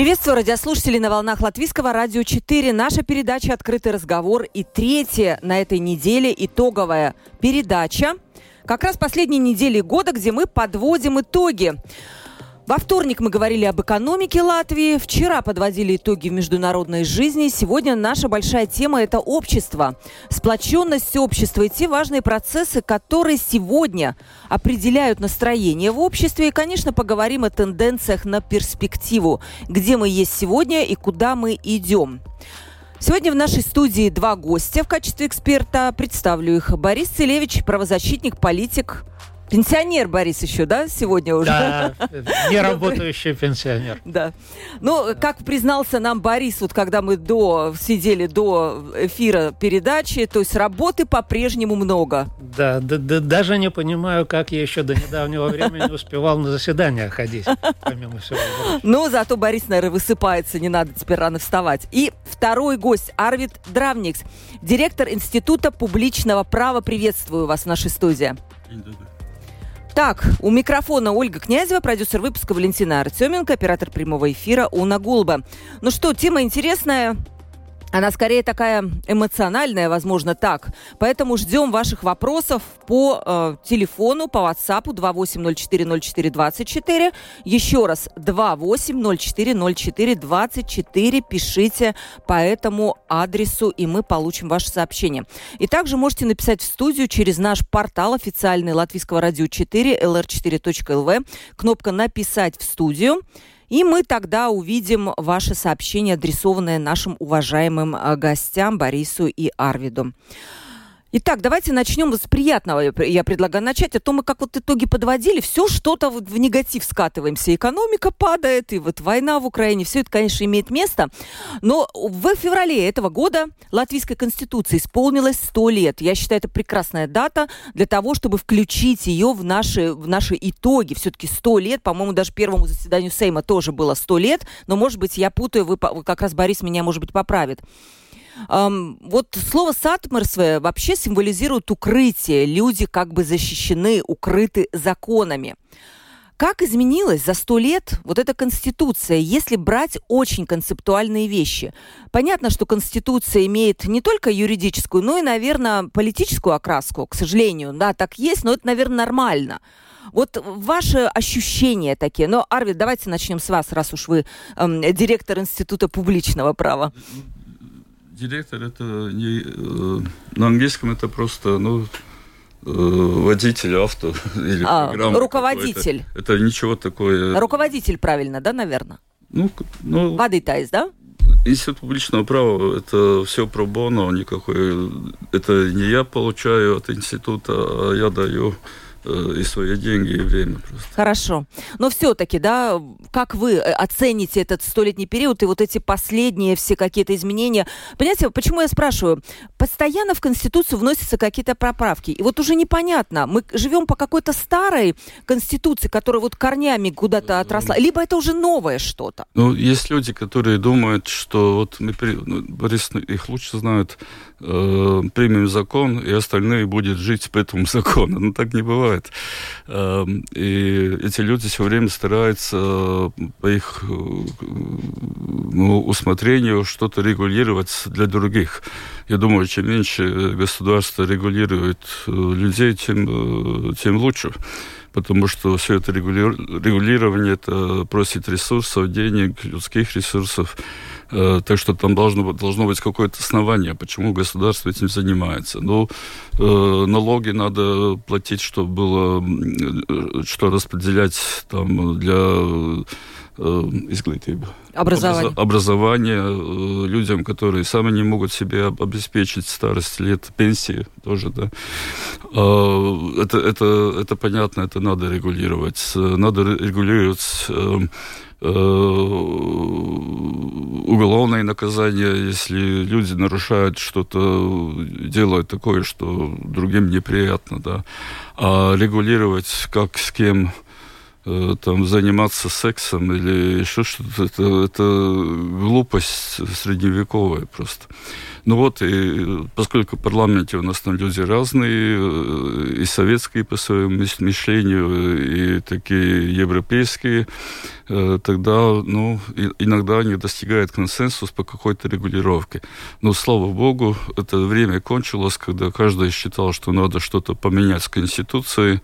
Приветствую радиослушателей на волнах Латвийского радио 4. Наша передача «Открытый разговор» и третья на этой неделе итоговая передача. Как раз последней недели года, где мы подводим итоги. Во вторник мы говорили об экономике Латвии, вчера подводили итоги международной жизни. Сегодня наша большая тема – это общество, сплоченность общества и те важные процессы, которые сегодня определяют настроение в обществе. И, конечно, поговорим о тенденциях на перспективу, где мы есть сегодня и куда мы идем. Сегодня в нашей студии два гостя в качестве эксперта. Представлю их. Борис Целевич, правозащитник, политик, Пенсионер Борис еще, да, сегодня уже? Да, не работающий пенсионер. Да. Ну, как признался нам Борис, вот когда мы до, сидели до эфира передачи, то есть работы по-прежнему много. Да, да, да, даже не понимаю, как я еще до недавнего времени успевал на заседания ходить, помимо всего Ну, зато Борис, наверное, высыпается, не надо теперь рано вставать. И второй гость, Арвид Дравникс, директор Института публичного права. Приветствую вас в нашей студии. Так, у микрофона Ольга Князева, продюсер выпуска Валентина Артеменко, оператор прямого эфира Уна Гулба. Ну что, тема интересная. Она скорее такая эмоциональная, возможно, так. Поэтому ждем ваших вопросов по э, телефону, по WhatsApp 28040424. Еще раз, 28040424. Пишите по этому адресу, и мы получим ваше сообщение. И также можете написать в студию через наш портал официальный Латвийского радио 4, lr4.lv. Кнопка «Написать в студию». И мы тогда увидим ваше сообщение, адресованное нашим уважаемым э, гостям Борису и Арвиду. Итак, давайте начнем с приятного. Я предлагаю начать. А то мы как вот итоги подводили, все что-то в негатив скатываемся. Экономика падает, и вот война в Украине. Все это, конечно, имеет место. Но в феврале этого года Латвийской Конституции исполнилось 100 лет. Я считаю, это прекрасная дата для того, чтобы включить ее в наши, в наши итоги. Все-таки 100 лет, по-моему, даже первому заседанию Сейма тоже было 100 лет. Но, может быть, я путаю, вы как раз Борис меня, может быть, поправит. Эм, вот слово «сатмерсве» вообще символизирует укрытие. Люди как бы защищены, укрыты законами. Как изменилась за сто лет вот эта конституция, если брать очень концептуальные вещи? Понятно, что конституция имеет не только юридическую, но и, наверное, политическую окраску, к сожалению. Да, так есть, но это, наверное, нормально. Вот ваши ощущения такие. Но, Арвид, давайте начнем с вас, раз уж вы эм, директор Института публичного права директор это не э, на английском это просто ну э, водитель авто или а, руководитель. Это ничего такое. Руководитель правильно, да, наверное? Ну, ну. Воды тайс, да? Институт публичного права это все про боно, никакой. Это не я получаю от института, а я даю и свои деньги, и время просто. Хорошо. Но все-таки, да, как вы э, оцените этот столетний период и вот эти последние все какие-то изменения? Понимаете, почему я спрашиваю? Постоянно в Конституцию вносятся какие-то поправки. И вот уже непонятно, мы живем по какой-то старой Конституции, которая вот корнями куда-то э, отросла, либо это уже новое что-то? Ну, есть люди, которые думают, что вот мы, ну, Борис их лучше знают, э, примем закон, и остальные будут жить по этому закону. Но так не бывает. Э, и эти люди все время стараются по их ну, усмотрению что-то регулировать для других. Я думаю, чем меньше государство регулирует э, людей, тем, э, тем лучше потому что все это регулирование это просит ресурсов, денег, людских ресурсов. Э, так что там должно, должно быть какое-то основание, почему государство этим занимается. Ну, э, налоги надо платить, чтобы было, что распределять там для изглитību. Образование. Образование людям, которые сами не могут себе обеспечить старость лет, пенсии тоже, да. Это, это, это понятно, это надо регулировать. Надо регулировать уголовное наказание, если люди нарушают что-то, делают такое, что другим неприятно, да. А регулировать, как с кем Э, там заниматься сексом или еще что-то, это, это глупость средневековая просто. Ну вот, и поскольку в парламенте у нас там люди разные, э, и советские по своему мышлению, и такие европейские, э, тогда, ну, иногда они достигают консенсус по какой-то регулировке. Но, слава богу, это время кончилось, когда каждый считал, что надо что-то поменять с Конституцией,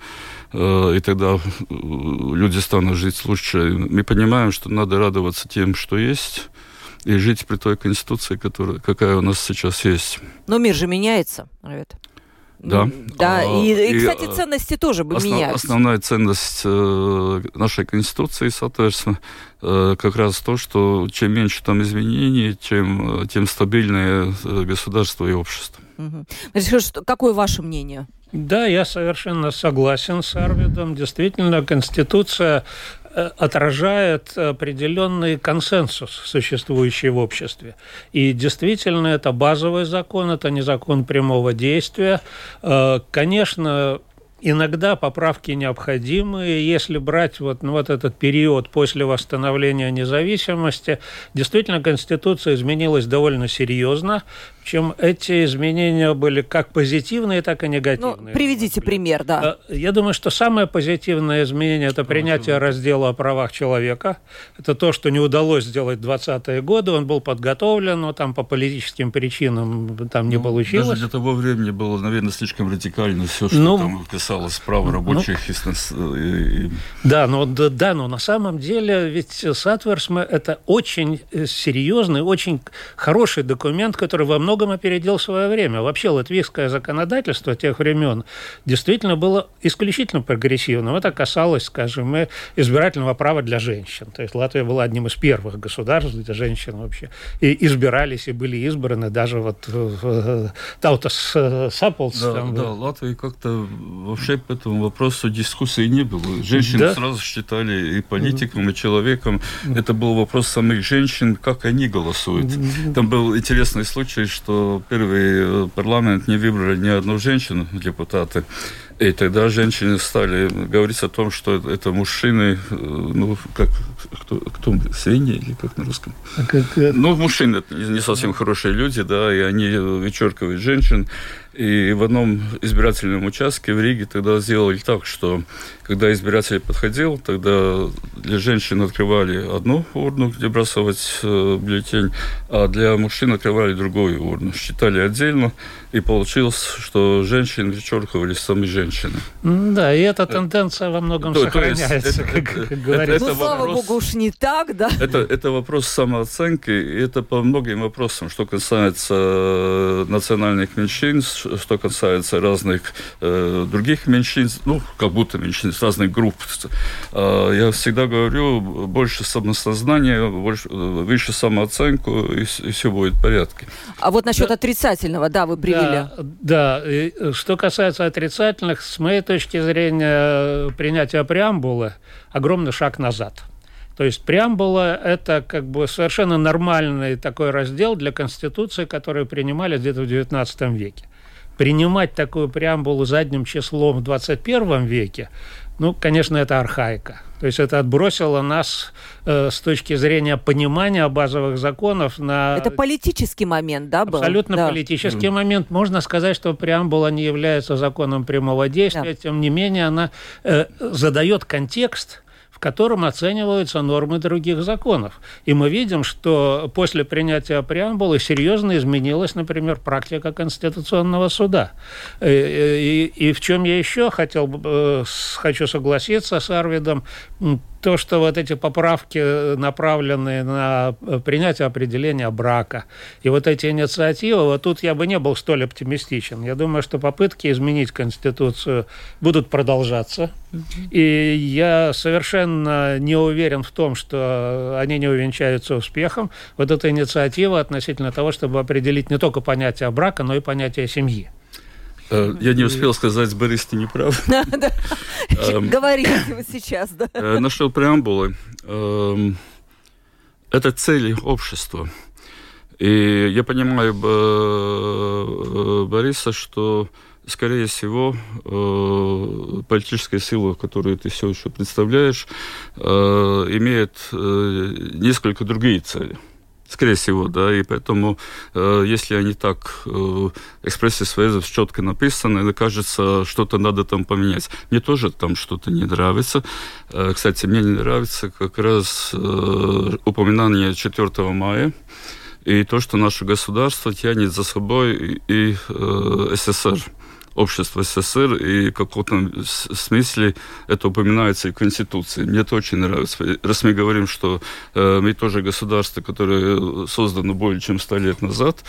Э, и тогда э, люди станут жить лучше. Мы понимаем, что надо радоваться тем, что есть, и жить при той конституции, которая, какая у нас сейчас есть. Но мир же меняется, Равет. Да. Да, а, и, и, кстати, ценности тоже бы основ, меняются. Основная ценность э, нашей Конституции, соответственно, э, как раз то, что чем меньше там изменений, тем, тем стабильнее э, государство и общество. Угу. Какое ваше мнение? Да, я совершенно согласен с Арвидом. Действительно, Конституция э, отражает определенный консенсус, существующий в обществе. И действительно, это базовый закон, это не закон прямого действия. Э, конечно, Иногда поправки необходимы. Если брать вот, ну, вот этот период после восстановления независимости, действительно Конституция изменилась довольно серьезно. Причем эти изменения были как позитивные, так и негативные. Ну, приведите пример, да. Э, я думаю, что самое позитивное изменение – это принятие раздела о правах человека. Это то, что не удалось сделать в 20-е годы. Он был подготовлен, но там по политическим причинам там не ну, получилось. Даже для того времени было, наверное, слишком радикально все, что ну, там касалось права ну, рабочих. Ну, и. Да, но, да, да, но на самом деле ведь Satversme – это очень э, серьезный, очень хороший документ, который во многом многом опередил свое время. Вообще латвийское законодательство тех времен действительно было исключительно прогрессивным. Это касалось, скажем, и избирательного права для женщин. То есть Латвия была одним из первых государств, где женщины вообще и избирались, и были избраны даже вот в Таутас Саполс. Да, там, да, Латвии как-то вообще по этому вопросу дискуссии не было. Женщины да? сразу считали и политиком, и человеком. Это был вопрос самих женщин, как они голосуют. Там был интересный случай, что что первый э, парламент не выбрали ни одну женщину депутаты. И тогда женщины стали говорить о том, что это мужчины, э, ну, как, кто, кто свиньи или как на русском? А как... Ну, мужчины не совсем хорошие люди, да, и они вычеркивают женщин. И в одном избирательном участке в Риге тогда сделали так, что когда избиратель подходил, тогда для женщин открывали одну урну, где бросать э, бюллетень, а для мужчин открывали другую урну. Считали отдельно, и получилось, что женщин вычеркивали сами женщины. Да, и эта тенденция во многом то, сохраняется, то есть, это, как, это, говорится. Ну, слава вопрос, богу, уж не так, да? Это, это вопрос самооценки, и это по многим вопросам, что касается э, национальных меньшинств, что касается разных э, других меньшинств, ну, как будто меньшинств, разных групп. Э, я всегда говорю, больше самосознания, больше, выше самооценку, и, и все будет в порядке. А вот насчет да. отрицательного, да, вы привели. Да, да. И что касается отрицательных, с моей точки зрения, принятие преамбулы – огромный шаг назад – то есть преамбула – это как бы совершенно нормальный такой раздел для Конституции, который принимали где-то в XIX веке принимать такую преамбулу задним числом в 21 веке, ну, конечно, это архаика. То есть это отбросило нас э, с точки зрения понимания базовых законов на... Это политический момент, да, был? Абсолютно да. политический mm. момент. Можно сказать, что преамбула не является законом прямого действия, да. тем не менее она э, задает контекст в котором оцениваются нормы других законов. И мы видим, что после принятия преамбулы серьезно изменилась, например, практика Конституционного суда. И, э, и, и в чем я еще хотел, э, хочу согласиться с Арвидом, то, что вот эти поправки направлены на принятие определения брака, и вот эти инициативы, вот тут я бы не был столь оптимистичен. Я думаю, что попытки изменить Конституцию будут продолжаться, и я совершенно не уверен в том, что они не увенчаются успехом. Вот эта инициатива относительно того, чтобы определить не только понятие брака, но и понятие семьи. Э, я не успел сказать, Борис, ты не прав. Эм, Говорите вот сейчас, да. Э, Нашел преамбулы. Эм, это цели общества. И я понимаю э, Бориса, что, скорее всего, политическая сила, которую ты все еще представляешь, имеет несколько другие цели – Скорее всего, да, и поэтому, э, если они так, э, экспрессия Связов четко написаны, мне кажется, что-то надо там поменять. Мне тоже там что-то не нравится. Э, кстати, мне не нравится как раз э, упоминание 4 мая, и то, что наше государство тянет за собой и, и э, СССР общества СССР, и в каком-то смысле это упоминается и в Конституции. Мне это очень нравится. Раз мы говорим, что э, мы тоже государство, которое создано более чем сто лет назад,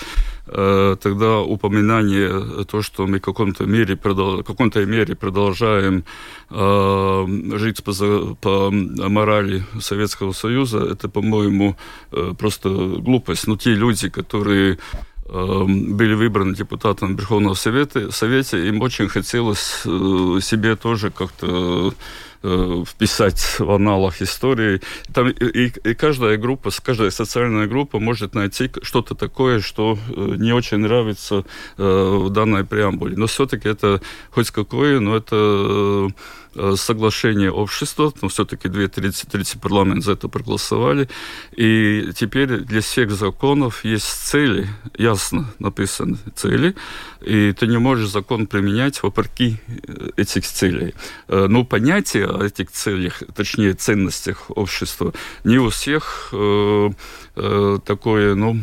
э, тогда упоминание, то, что мы в каком-то мере, продол- каком-то мере продолжаем э, жить по, по морали Советского Союза, это, по-моему, э, просто глупость. Но те люди, которые были выбраны депутатом Верховного Совета, Совета, им очень хотелось э, себе тоже как-то э, вписать в аналог истории. Там и, и каждая группа, каждая социальная группа может найти что-то такое, что э, не очень нравится в данной преамбуле. Но все-таки это хоть какое, но это Э, соглашение общества, но все-таки две трети, трети парламент за это проголосовали, и теперь для всех законов есть цели, ясно написаны цели, и ты не можешь закон применять вопреки э, этих целей. Э, но понятие этих целях, точнее ценностях общества, не у всех такое, ну,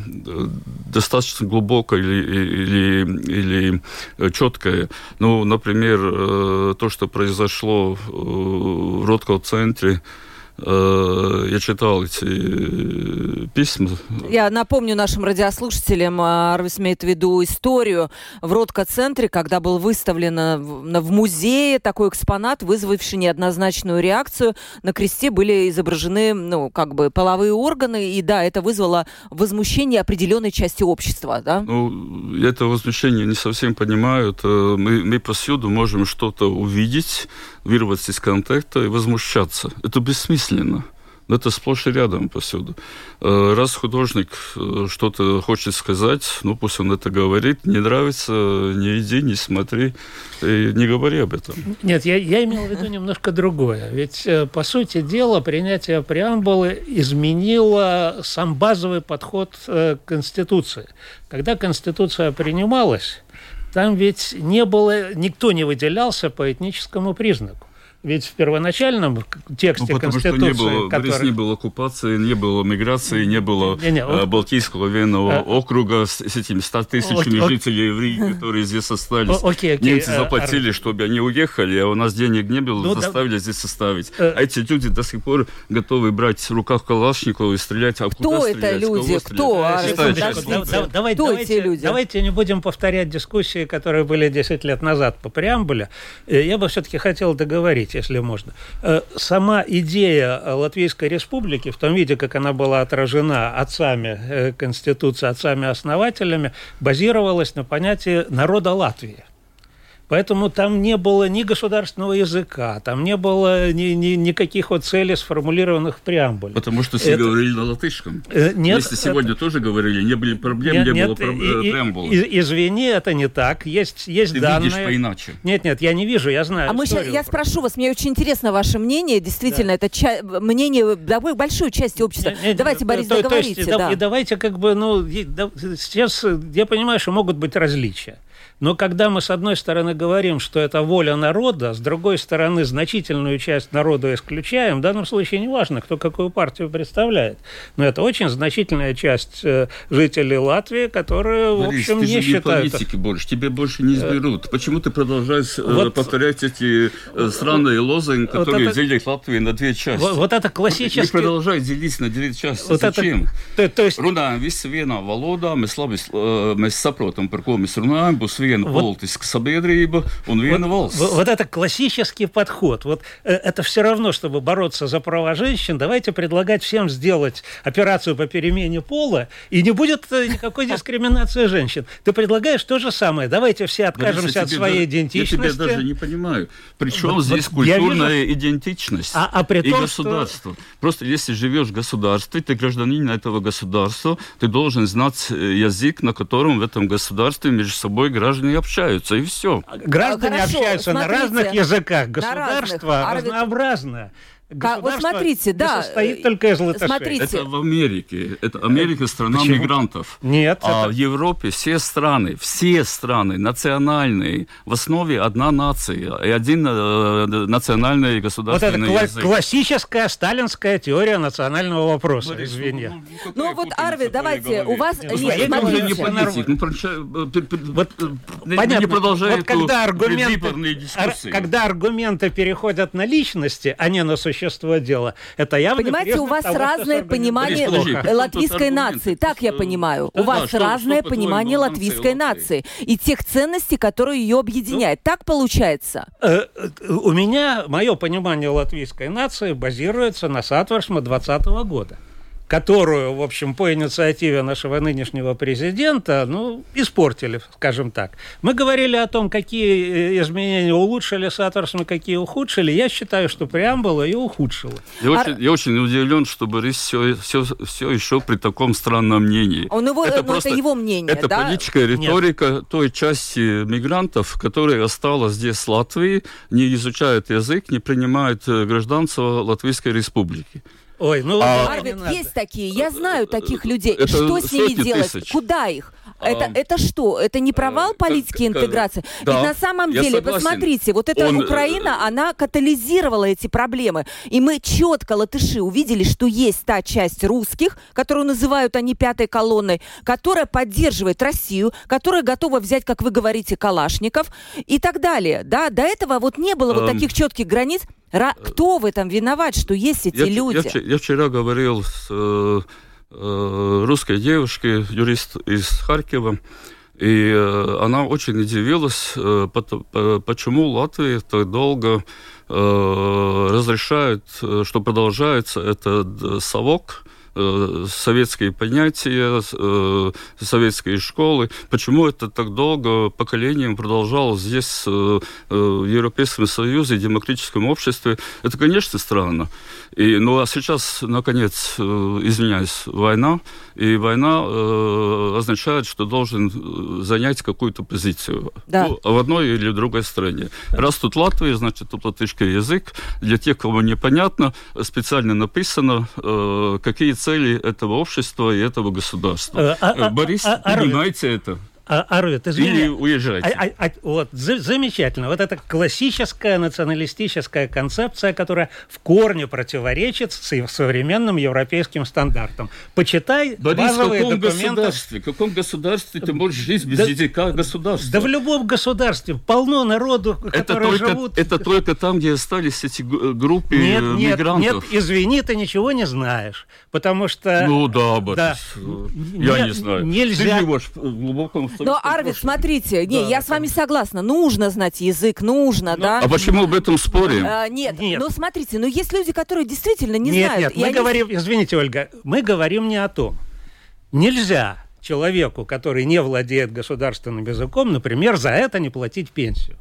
достаточно глубокое или, или, или четкое. Ну, например, то, что произошло в Ротко-центре Э, я читал эти э, письма. Я напомню нашим радиослушателям, а, Арвис имеет в виду историю в Ротко-центре, когда был выставлен э, в музее такой экспонат, вызвавший неоднозначную реакцию. На кресте были изображены, ну, как бы половые органы, и да, это вызвало возмущение определенной части общества, да? Ну, это возмущение не совсем понимаю. Мы, мы повсюду можем что-то увидеть, вырваться из контакта и возмущаться. Это бессмысленно. Но это сплошь и рядом повсюду. Э, раз художник э, что-то хочет сказать, ну пусть он это говорит. Не нравится, не иди, не смотри, не говори об этом. Нет, я, я имел в виду немножко другое. Ведь, э, по сути дела, принятие преамбулы изменило сам базовый подход к Конституции. Когда Конституция принималась, там ведь не было, никто не выделялся по этническому признаку. Ведь в первоначальном тексте ну, потому Конституции... Что не было, который... не было оккупации, не было миграции, не было не, не, э, Балтийского военного а... округа с, с этими 100 тысячами о, жителей евреев, которые здесь остались. О, окей, окей, Немцы э, заплатили, а... чтобы они уехали, а у нас денег не было, ну, заставили да... здесь оставить. А... а эти люди до сих пор готовы брать в руках Калашникова и стрелять. А Кто куда это люди? Кто? А, давайте, Кто эти люди? Давайте не будем повторять дискуссии, которые были 10 лет назад по преамбуле. Я бы все-таки хотел договорить если можно. Э, сама идея Латвийской Республики, в том виде, как она была отражена отцами э, Конституции, отцами-основателями, базировалась на понятии народа Латвии. Поэтому там не было ни государственного языка, там не было ни, ни, никаких вот целей, сформулированных в преамбуле. Потому что все это... говорили на латышском. Э, нет, Если сегодня это... тоже говорили, не были проблем, нет, не нет, было про... и, преамбулы. И, извини, это не так. Есть, есть Ты данные. видишь по-иначе. Нет, нет, я не вижу, я знаю. А мы сейчас, я спрошу вас, мне очень интересно ваше мнение. Действительно, да. это ча- мнение довольно большой части общества. Нет, нет, давайте, Борис, то, договорите. То есть, да. И давайте как бы, ну, сейчас я понимаю, что могут быть различия. Но когда мы, с одной стороны, говорим, что это воля народа, с другой стороны, значительную часть народа исключаем. В данном случае не важно, кто какую партию представляет. Но это очень значительная часть э, жителей Латвии, которые, Борис, в общем, ты не считают... Политики больше, тебе больше не изберут. Почему ты продолжаешь вот, повторять эти странные лозунги, которые вот это, делят Латвию на две части? Вот, вот это классический... Не продолжай делить на две части. Вот Зачем? Это, то, то есть... Runājam visi vienā valodā, mēs labi mēs saprotam, par ko mēs runājam, būs viena вот, политическая sabiedrība un viena вот, valsts. Вот это классический подход. Вот это все равно, чтобы бороться за права женщин, давайте предлагать всем сделать операцию по перемене пола, и не будет никакой дискриминации женщин. Ты предлагаешь то же самое. Давайте все откажемся от своей идентичности. Я тебя даже не понимаю. Причем здесь культурная идентичность а, а при и государство. Просто если живешь в государстве, ты гражданин этого государства, ты должен знать язык, на котором в этом государстве между собой граждане общаются, и все. Граждане Хорошо, общаются смотрите, на разных языках, государство разнообразное. Вот смотрите, да. состоит только из латышей. Смотрите. Это в Америке. Это Америка страна Почему? мигрантов. Нет. А это... в Европе все страны, все страны национальные, в основе одна нация и один э, национальный государственный вот это язык. классическая сталинская теория национального вопроса, Борис, извини. Ну, ну, ну вот, Арви, давайте, у вас... Нет, нет смотрите. не политик, ну, вот, не, понятно, не продолжай вот когда аргументы. Когда аргументы переходят на личности, а не на существование, существо дела. Это явно Понимаете, у вас того, разное понимание латвийской нации. Так я понимаю. У вас разное понимание латвийской нации и тех ценностей, которые ее объединяют. Так получается? Э, э, у меня мое понимание латвийской нации базируется на Сатварсма 20 года которую, в общем, по инициативе нашего нынешнего президента, ну, испортили, скажем так. Мы говорили о том, какие э, изменения улучшили соответственно, какие ухудшили. Я считаю, что преамбула ее ухудшила. Я, а... очень, я очень удивлен, что Борис все, все, все еще при таком странном мнении. Он его, это, ну, просто, это его мнение, Это да? политическая риторика Нет. той части мигрантов, которая осталась здесь в Латвии, не изучают язык, не принимают э, гражданство Латвийской республики. Ой, ну, а, Арвид, есть такие, я знаю таких людей. Это что с ними делать? Тысяч. Куда их? Это, а, это что? Это не провал э, политики как, интеграции? Да, Ведь на самом деле, согласен. посмотрите, вот эта Он... Украина, э, она катализировала эти проблемы. И мы четко, латыши, увидели, что есть та часть русских, которую называют они пятой колонной, которая поддерживает Россию, которая готова взять, как вы говорите, калашников и так далее. Да, до этого вот не было вот эм. таких четких границ. Ра- кто в этом виноват, что есть эти я, люди? Я, я вчера говорил с э, э, русской девушкой, юрист из Харькова, и э, она очень удивилась, э, почему Латвия так долго э, разрешает, э, что продолжается этот совок Э, советские понятия, э, советские школы. Почему это так долго поколением продолжалось здесь, э, в Европейском Союзе, демократическом обществе? Это, конечно, странно. И, ну, а сейчас, наконец, извиняюсь, война, и война э, означает, что должен занять какую-то позицию да. ну, в одной или в другой стране. Раз тут Латвия, значит, тут латышский язык. Для тех, кому непонятно, специально написано, э, какие цели этого общества и этого государства. Э, а, а, Борис, а, а, понимаете это? А, Арвид, извини. Или уезжайте. А, а, а, вот, за, замечательно. Вот это классическая националистическая концепция, которая в корне противоречит современным европейским стандартам. Почитай Борис, базовые в каком документы. государстве? В каком государстве ты можешь жить без да, языка государства? Да в любом государстве полно народу, которые это только, живут... Это только там, где остались эти группы нет, нет, мигрантов. Нет, извини, ты ничего не знаешь. Потому что... Ну да, Борис. Да, я не, не знаю. Нельзя... Ты живешь в глубоком но, Арвид, смотрите, не, да, я с вами согласна. Нужно знать язык, нужно, ну, да. А почему в этом спорим? А, нет, нет, ну смотрите, ну есть люди, которые действительно не нет, знают. Нет, мы они... говорим, извините, Ольга, мы говорим не о том. Нельзя человеку, который не владеет государственным языком, например, за это не платить пенсию.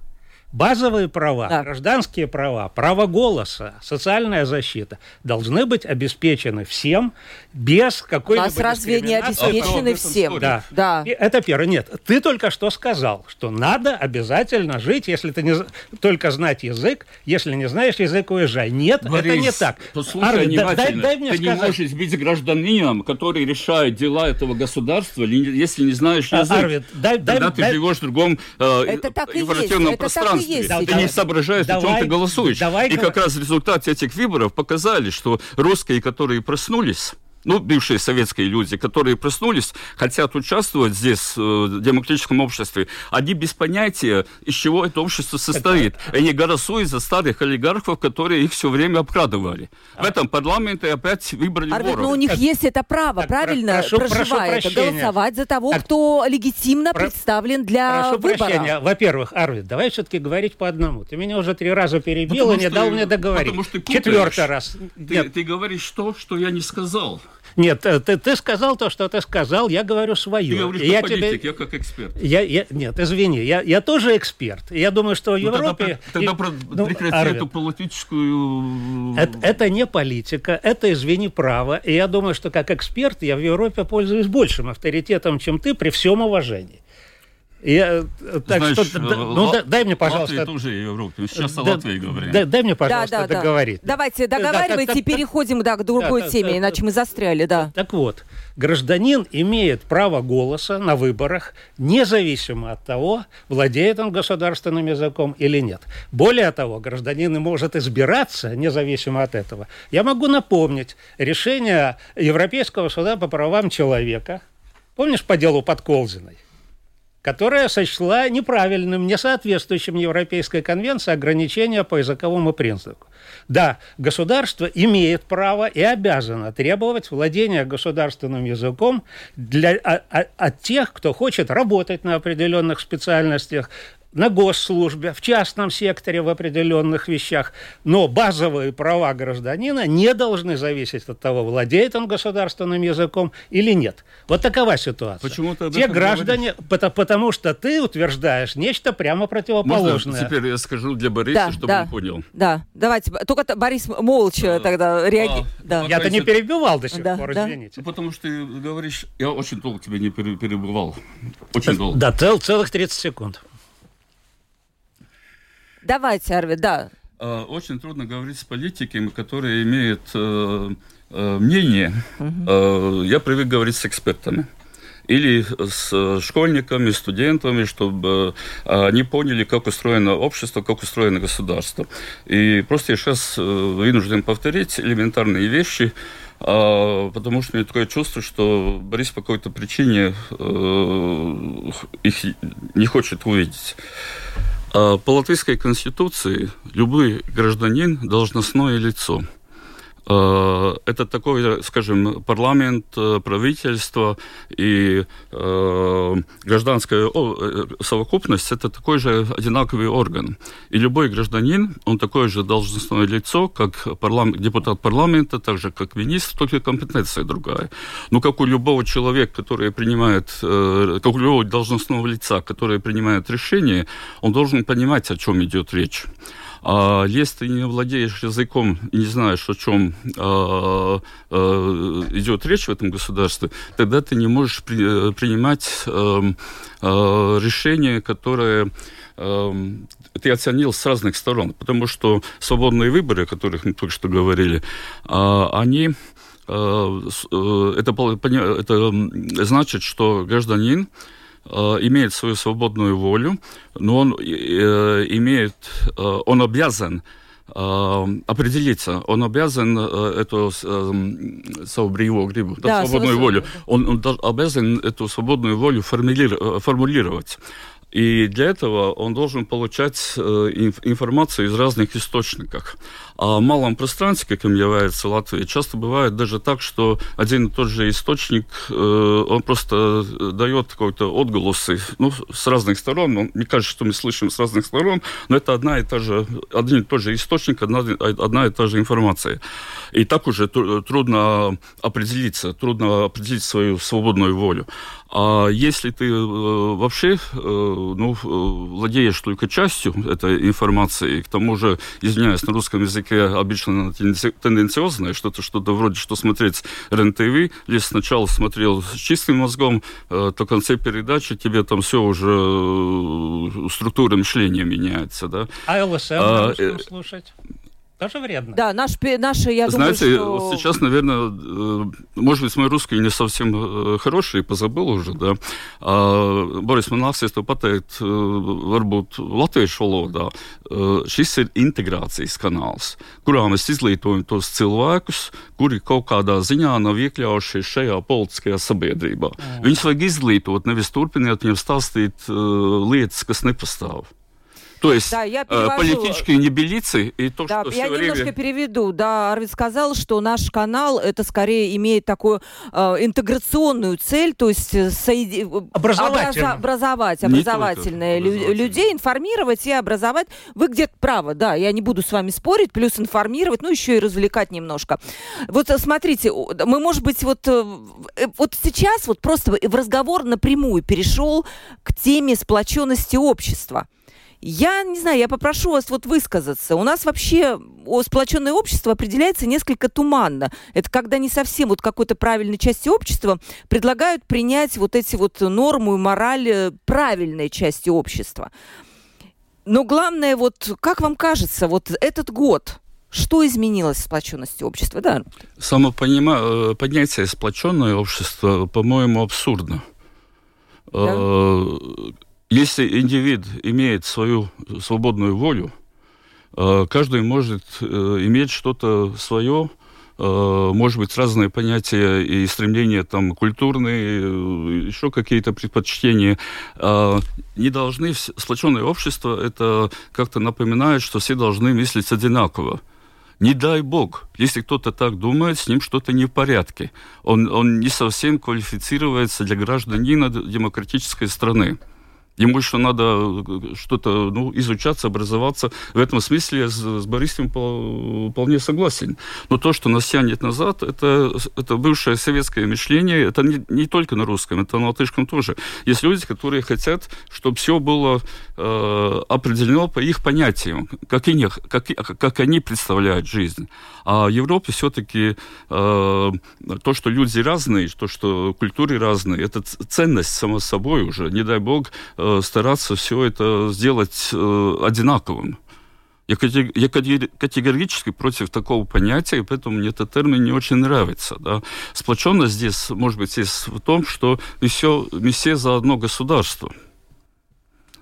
Базовые права, да. гражданские права, право голоса, социальная защита должны быть обеспечены всем без какой-либо Нас разве не обеспечены всем? Да. да. И это первое. Нет, ты только что сказал, что надо обязательно жить, если ты не только знать язык, если не знаешь язык, уезжай. Нет, Борис, это не так. Послушай Арвин, дай, дай мне ты сказать. не можешь быть гражданином, который решает дела этого государства, если не знаешь язык. Арвин, дай, дай, Когда дай, ты живешь в другом э, это так информационном пространстве есть. Ты давай, не соображаешь, давай, о чем ты голосуешь. Давай, и как раз результаты этих выборов показали, что русские, которые проснулись, ну, бывшие советские люди, которые проснулись, хотят участвовать здесь, э, в демократическом обществе, они без понятия, из чего это общество состоит. Это... Они голосуют за старых олигархов, которые их все время обкрадывали. В этом парламенте опять выбрали воров. но ну, у них так, есть это право, так, правильно, прошу, проживая прошу это, голосовать за того, так, кто легитимно про... представлен для прошу выбора. Прощения. Во-первых, Арвид, давай все-таки говорить по одному. Ты меня уже три раза перебил и не дал мне договорить. Потому что Четвертый раз. Ты, ты говоришь то, что я не сказал. Нет, э, ты, ты сказал то, что ты сказал, я говорю свое. Ты говоришь, я политик, тебе... я как эксперт. Я, я, нет, извини, я, я тоже эксперт. Я думаю, что в ну, Европе... Тогда, тогда и, ну, прекрати Арвин, эту политическую... Это, это не политика, это, извини, право. И я думаю, что как эксперт я в Европе пользуюсь большим авторитетом, чем ты, при всем уважении. Я, э, так Знаешь, что, ну, дай, дай мне, пожалуйста... Латвия тоже Европа. Сейчас да, о Латвии говорим. Дай, дай мне, пожалуйста, да, да, договорить. Да. Давайте, договаривайте, да, так, переходим да, к другой да, теме, да, иначе мы застряли, да. Так вот, гражданин имеет право голоса на выборах, независимо от того, владеет он государственным языком или нет. Более того, гражданин может избираться, независимо от этого. Я могу напомнить решение Европейского суда по правам человека, помнишь по делу Подколзиной? Которая сочла неправильным, несоответствующим Европейской конвенции ограничения по языковому принципу. Да, государство имеет право и обязано требовать владения государственным языком для, а, а, от тех, кто хочет работать на определенных специальностях, на госслужбе, в частном секторе в определенных вещах. Но базовые права гражданина не должны зависеть от того, владеет он государственным языком или нет. Вот такова ситуация. Почему ты Те граждане, потому, потому что ты утверждаешь нечто прямо противоположное. Можно теперь я скажу для Бориса, да, чтобы да, он понял. Да, давайте. Только Борис молча а, тогда реагирует. А, да. Я-то не перебивал до сих да, пор, да. извините. Ну, потому что ты говоришь, я очень долго тебя не перебивал. Очень долго. Да, цел, целых 30 секунд. Давайте, Арви, да. А, очень трудно говорить с политиками, которые имеют э, э, мнение. Угу. Я привык говорить с экспертами или с школьниками, студентами, чтобы они поняли, как устроено общество, как устроено государство. И просто я сейчас вынужден повторить элементарные вещи, потому что у меня такое чувство, что Борис по какой-то причине их не хочет увидеть. А по латвийской конституции любой гражданин – должностное лицо – это такой, скажем, парламент, э, правительство и э, гражданская совокупность – это такой же одинаковый орган. И любой гражданин, он такое же должностное лицо, как парламент, депутат парламента, так же, как министр, только компетенция другая. Но как у любого человека, который принимает, как у любого должностного лица, который принимает решение, он должен понимать, о чем идет речь. А если не владеешь языком и не знаешь, о чем а, а, идет речь в этом государстве, тогда ты не можешь при, э, принимать а, а, решения, которые ты оценил с разных сторон, потому что свободные выборы, о которых мы только что говорили, они это, это значит, что гражданин Э, имеет свою свободную волю, но он э, имеет, э, он обязан определиться, он обязан эту свою бреву, грибу, да, свободную волю, он, он обязан эту свободную волю формулировать. И для этого он должен получать э, информацию из разных источников. А в малом пространстве, каким является Латвия, часто бывает даже так, что один и тот же источник, э, он просто э, дает какой-то отголосы ну, с разных сторон. Он, мне кажется, что мы слышим с разных сторон, но это одна и та же, один и тот же источник, одна, одна и та же информация. И так уже трудно определиться, трудно определить свою свободную волю. А если ты вообще ну, владеешь только частью этой информации, к тому же, извиняюсь, на русском языке обычно тенденциозное, что-то что-то вроде, что смотреть РЕН-ТВ, если сначала смотрел с чистым мозгом, то в конце передачи тебе там все уже структура мышления меняется, да. А ЛСМ а, слушать? Тоже вредно. Да, наш, наши, я Знаете, думаю, что... вот сейчас, наверное, э, может быть, мой русский не совсем э, хороший, позабыл уже, да. А, Борис, man nāksies to pateikt, varbūt latviešu valodā. Šis ir integrācijas kanāls, kurā mēs izglītojam tos cilvēkus, kuri kaut kādā ziņā nav iekļaujušies šajā politiskajā sabiedrībā. Mm. Viņus vajag izglītot, nevis turpināt viņiem stāstīt uh, lietas, kas nepastāv. То есть да, я э, перевожу... политические небелицы и то, да, что я время... немножко переведу. Да, Арвид сказал, что наш канал это скорее имеет такую э, интеграционную цель, то есть э, соеди... образовать, образа... образовать, образовательное лю... людей, информировать и образовать. Вы где-то правы, да, я не буду с вами спорить, плюс информировать, ну еще и развлекать немножко. Вот э, смотрите, мы, может быть, вот, вот сейчас вот просто в разговор напрямую перешел к теме сплоченности общества. Я не знаю, я попрошу вас вот высказаться. У нас вообще сплоченное общество определяется несколько туманно. Это когда не совсем вот какой-то правильной части общества предлагают принять вот эти вот нормы и мораль э, правильной части общества. Но главное, вот как вам кажется, вот этот год, что изменилось в сплоченности общества? Да. Само э, поднятие сплоченное общество, по-моему, абсурдно. Да? Если индивид имеет свою свободную волю, э, каждый может э, иметь что-то свое, э, может быть, разные понятия и стремления там культурные, еще какие-то предпочтения. Не должны, сплоченное общество, это как-то напоминает, что все должны мыслить одинаково. Не дай бог, если кто-то так думает, с ним что-то не в порядке. Он, он не совсем квалифицируется для гражданина демократической страны. Ему еще надо э, что-то ну, изучаться, образоваться. В этом смысле я с, с Борисом вполне согласен. Но то, что нас тянет назад, это, это бывшее советское мышление. Это не, не только на русском, это на латышском тоже. Есть люди, которые хотят, чтобы все было э, определено по их понятиям, как, они, как, как они представляют жизнь. А в Европе все-таки э, то, что люди разные, то, что культуры разные, это ценность само собой уже. Не дай бог Э, стараться все это сделать э, одинаковым. Я категорически против такого понятия, и поэтому мне этот термин не очень нравится. Да. Сплоченность здесь, может быть, есть в том, что все, мы все за одно государство.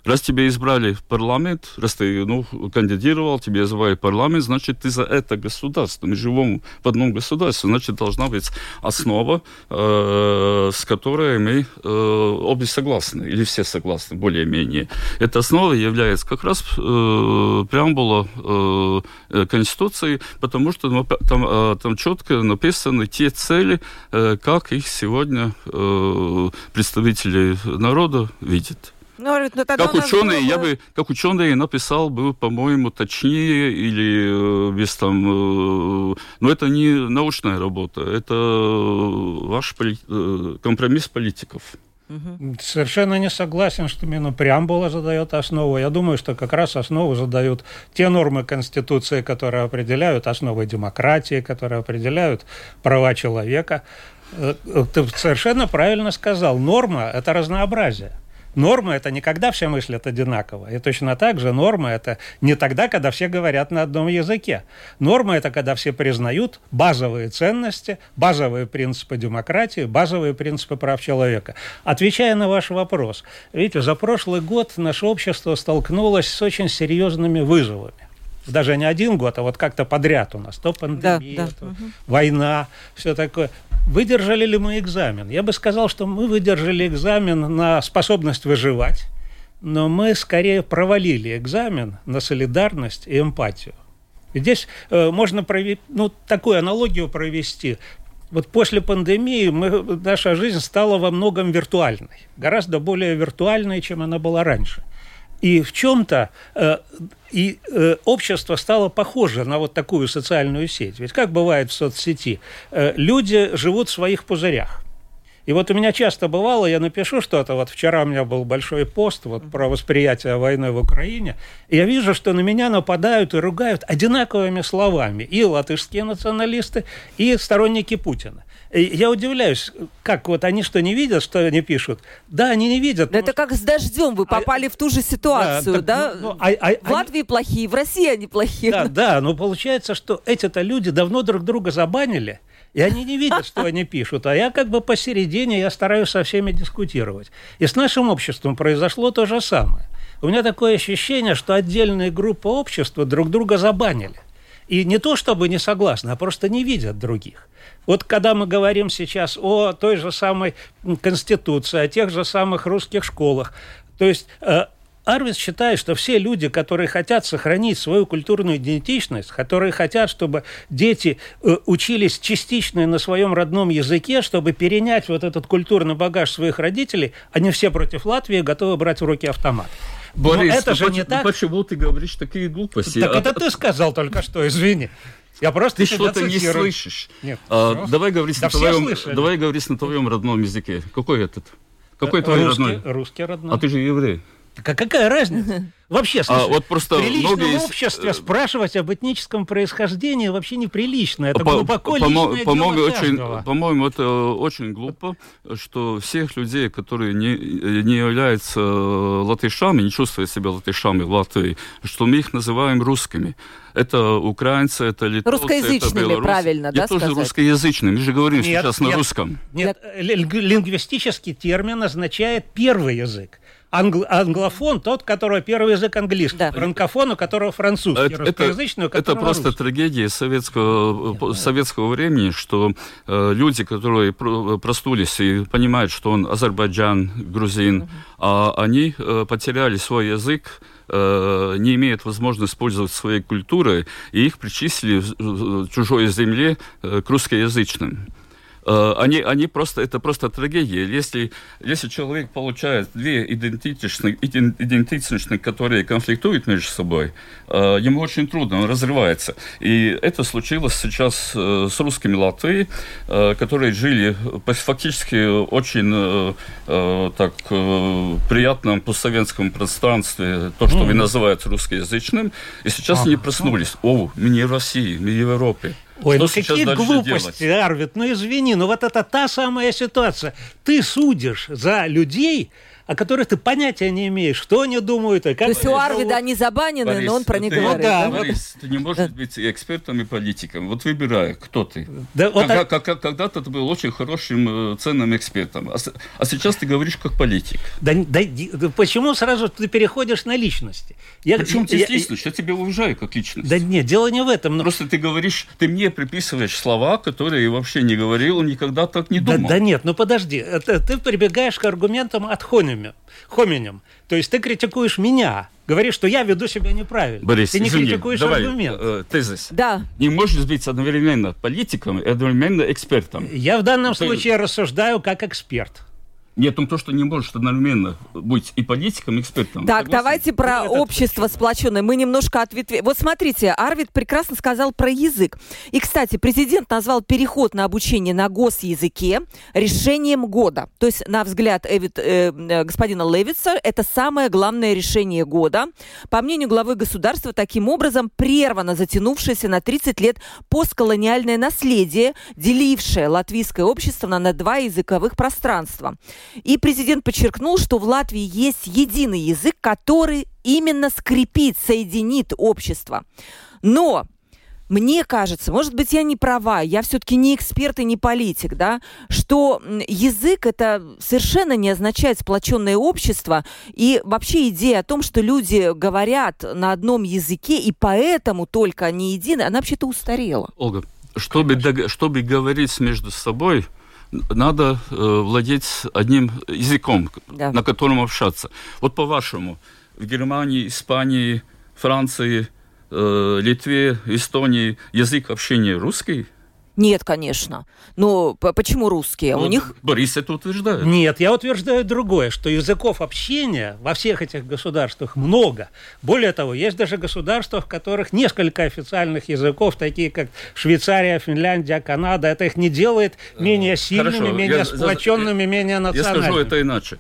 Раз тебя избрали в парламент, раз ты ну, кандидировал, тебе избрали парламент, значит, ты за это государство. Мы живем в одном государстве, значит, должна быть основа, э, с которой мы э, обе согласны, или все согласны, более-менее. Эта основа является как раз э, преамбула э, Конституции, потому что ну, там, э, там четко написаны те цели, э, как их сегодня э, представители народа видят. Ну, ну, как ученый, было... я бы, как ученый написал бы, по-моему, точнее или э, без там, э, но это не научная работа, это ваш поли... Э, компромисс политиков. Совершенно не согласен, что именно преамбула задает основу. Я думаю, что как раз основу задают те нормы Конституции, которые определяют основы демократии, которые определяют права человека. Ты совершенно правильно сказал. Норма – это разнообразие. Норма – это не когда все мыслят одинаково. И точно так же норма – это не тогда, когда все говорят на одном языке. Норма – это когда все признают базовые ценности, базовые принципы демократии, базовые принципы прав человека. Отвечая на ваш вопрос, видите, за прошлый год наше общество столкнулось с очень серьезными вызовами даже не один год, а вот как-то подряд у нас. То пандемия, да, да. то угу. война, все такое. Выдержали ли мы экзамен? Я бы сказал, что мы выдержали экзамен на способность выживать, но мы скорее провалили экзамен на солидарность и эмпатию. Здесь э, можно прови- ну, такую аналогию провести. Вот после пандемии мы, наша жизнь стала во многом виртуальной, гораздо более виртуальной, чем она была раньше. И в чем-то э, и э, общество стало похоже на вот такую социальную сеть. Ведь как бывает в соцсети, э, люди живут в своих пузырях. И вот у меня часто бывало, я напишу что-то, вот вчера у меня был большой пост вот, про восприятие войны в Украине, и я вижу, что на меня нападают и ругают одинаковыми словами и латышские националисты, и сторонники Путина. И я удивляюсь, как вот они что, не видят, что они пишут? Да, они не видят. Это как с дождем, вы а, попали а, в ту же ситуацию, да? да? Ну, ну, а, а, в Латвии они... плохие, в России они плохие. Да, да, но получается, что эти-то люди давно друг друга забанили, и они не видят, что они пишут. А я как бы посередине, я стараюсь со всеми дискутировать. И с нашим обществом произошло то же самое. У меня такое ощущение, что отдельные группы общества друг друга забанили. И не то чтобы не согласны, а просто не видят других. Вот когда мы говорим сейчас о той же самой Конституции, о тех же самых русских школах, то есть э, Арвис считает, что все люди, которые хотят сохранить свою культурную идентичность, которые хотят, чтобы дети э, учились частично на своем родном языке, чтобы перенять вот этот культурный багаж своих родителей, они все против Латвии готовы брать в руки автомат. Борис, Но это же не так. Почему ты говоришь такие глупости? Так а... это ты сказал только что, извини. Я просто ты что-то не слышишь. Нет. А, давай говорить да на твоем, давай говорить на твоем родном языке. Какой этот? Какой твой русский, родной? Русский родной. А ты же еврей. Так а какая разница? Вообще, слушай, а вот просто в приличном многие... обществе спрашивать об этническом происхождении вообще неприлично. Это по, глубоко по, личное по, дело очень, По-моему, это очень глупо, что всех людей, которые не, не являются латышами, не чувствуют себя латышами в Латвии, что мы их называем русскими. Это украинцы, это литовцы, Русскоязычными, это белорусы. правильно, Я да, тоже сказать? русскоязычный, мы же говорим нет, сейчас нет, на русском. Нет, лингвистический термин означает первый язык англ, англофон тот, которого первый язык английский, да. франкофон, у которого французский, это, русскоязычный, у которого Это просто русский. трагедия советского, Нет, советского да. времени, что э, люди, которые простулись и понимают, что он Азербайджан, грузин, угу. а они э, потеряли свой язык, э, не имеют возможности использовать своей культурой, и их причислили в чужой земле э, к русскоязычным. Э, они, они просто, это просто трагедия. Если, если человек получает две идентичности, идентичности, которые конфликтуют между собой, э, ему очень трудно, он разрывается. И это случилось сейчас э, с русскими Латвии, которые жили фактически очень так приятном постсоветском пространстве, то, что mm-hmm. вы называете русскоязычным, и сейчас они проснулись. О, в России, мы в Европе. Ой, Что ну какие глупости, делать? Арвид, ну извини, ну вот это та самая ситуация. Ты судишь за людей, о которых ты понятия не имеешь, что они думают, и как... То есть у Арвида они забанены, Борис, но он про них ты, говорит. Да, Борис, ты не можешь быть экспертом и политиком. Вот выбирай, кто ты. Да, вот Когда, так... как, когда-то ты был очень хорошим, э, ценным экспертом, а, а сейчас ты говоришь как политик. Да, да, почему сразу ты переходишь на личности? Я, Причем здесь я, личность? Я тебя уважаю как личность. Да нет, дело не в этом. Но... Просто ты говоришь, ты мне приписываешь слова, которые я вообще не говорил, никогда так не думал. Да, да нет, ну подожди, ты, ты прибегаешь к аргументам от Хоминем. То есть ты критикуешь меня, говоришь, что я веду себя неправильно. Борис, ты не извини, критикуешь давай, аргумент. Э, тезис. Да. Не можешь быть одновременно политиком и одновременно экспертом. Я в данном ты... случае рассуждаю как эксперт. Нет, ну то, что не может одновременно быть и политиком, и экспертом. Так, Согласен? давайте про ну, общество сплоченное. Мы немножко ответве... Вот смотрите, Арвид прекрасно сказал про язык. И, кстати, президент назвал переход на обучение на госязыке решением года. То есть, на взгляд Эвид, э, э, господина Левица, это самое главное решение года. По мнению главы государства, таким образом прервано затянувшееся на 30 лет постколониальное наследие, делившее латвийское общество на два языковых пространства. И президент подчеркнул, что в Латвии есть единый язык, который именно скрепит, соединит общество. Но мне кажется, может быть, я не права, я все-таки не эксперт и не политик, да, что язык это совершенно не означает сплоченное общество, и вообще идея о том, что люди говорят на одном языке, и поэтому только они едины, она вообще-то устарела. Ольга, чтобы, чтобы говорить между собой, надо э, владеть одним языком, да. на котором общаться. Вот по-вашему, в Германии, Испании, Франции, э, Литве, Эстонии язык общения русский? Нет, конечно. Но почему русские? Вот У них... Борис это утверждает. Нет, я утверждаю другое, что языков общения во всех этих государствах много. Более того, есть даже государства, в которых несколько официальных языков, такие как Швейцария, Финляндия, Канада. Это их не делает менее сильными, Хорошо, менее я- сплоченными, менее Я национальными. скажу это иначе.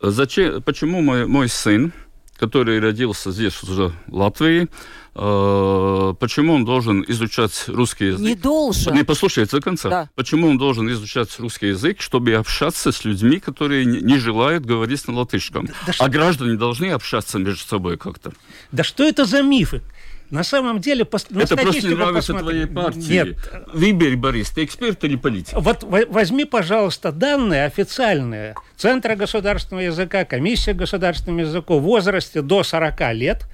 Зачем, почему мой, мой сын, который родился здесь уже в Латвии, э, почему он должен изучать русский язык? Не должен. Не, послушайте до конца. Да. Почему он должен изучать русский язык, чтобы общаться с людьми, которые не, не желают говорить на латышском? да что- а граждане должны общаться между собой как-то. Да что это за мифы? На самом деле, пос- на это просто не нравится посмотри. твоей партии. Нет, Выбери, Борис, ты эксперт или политик? Вот во- возьми, пожалуйста, данные официальные Центра государственного языка, Комиссия государственного языка в возрасте до 40 лет,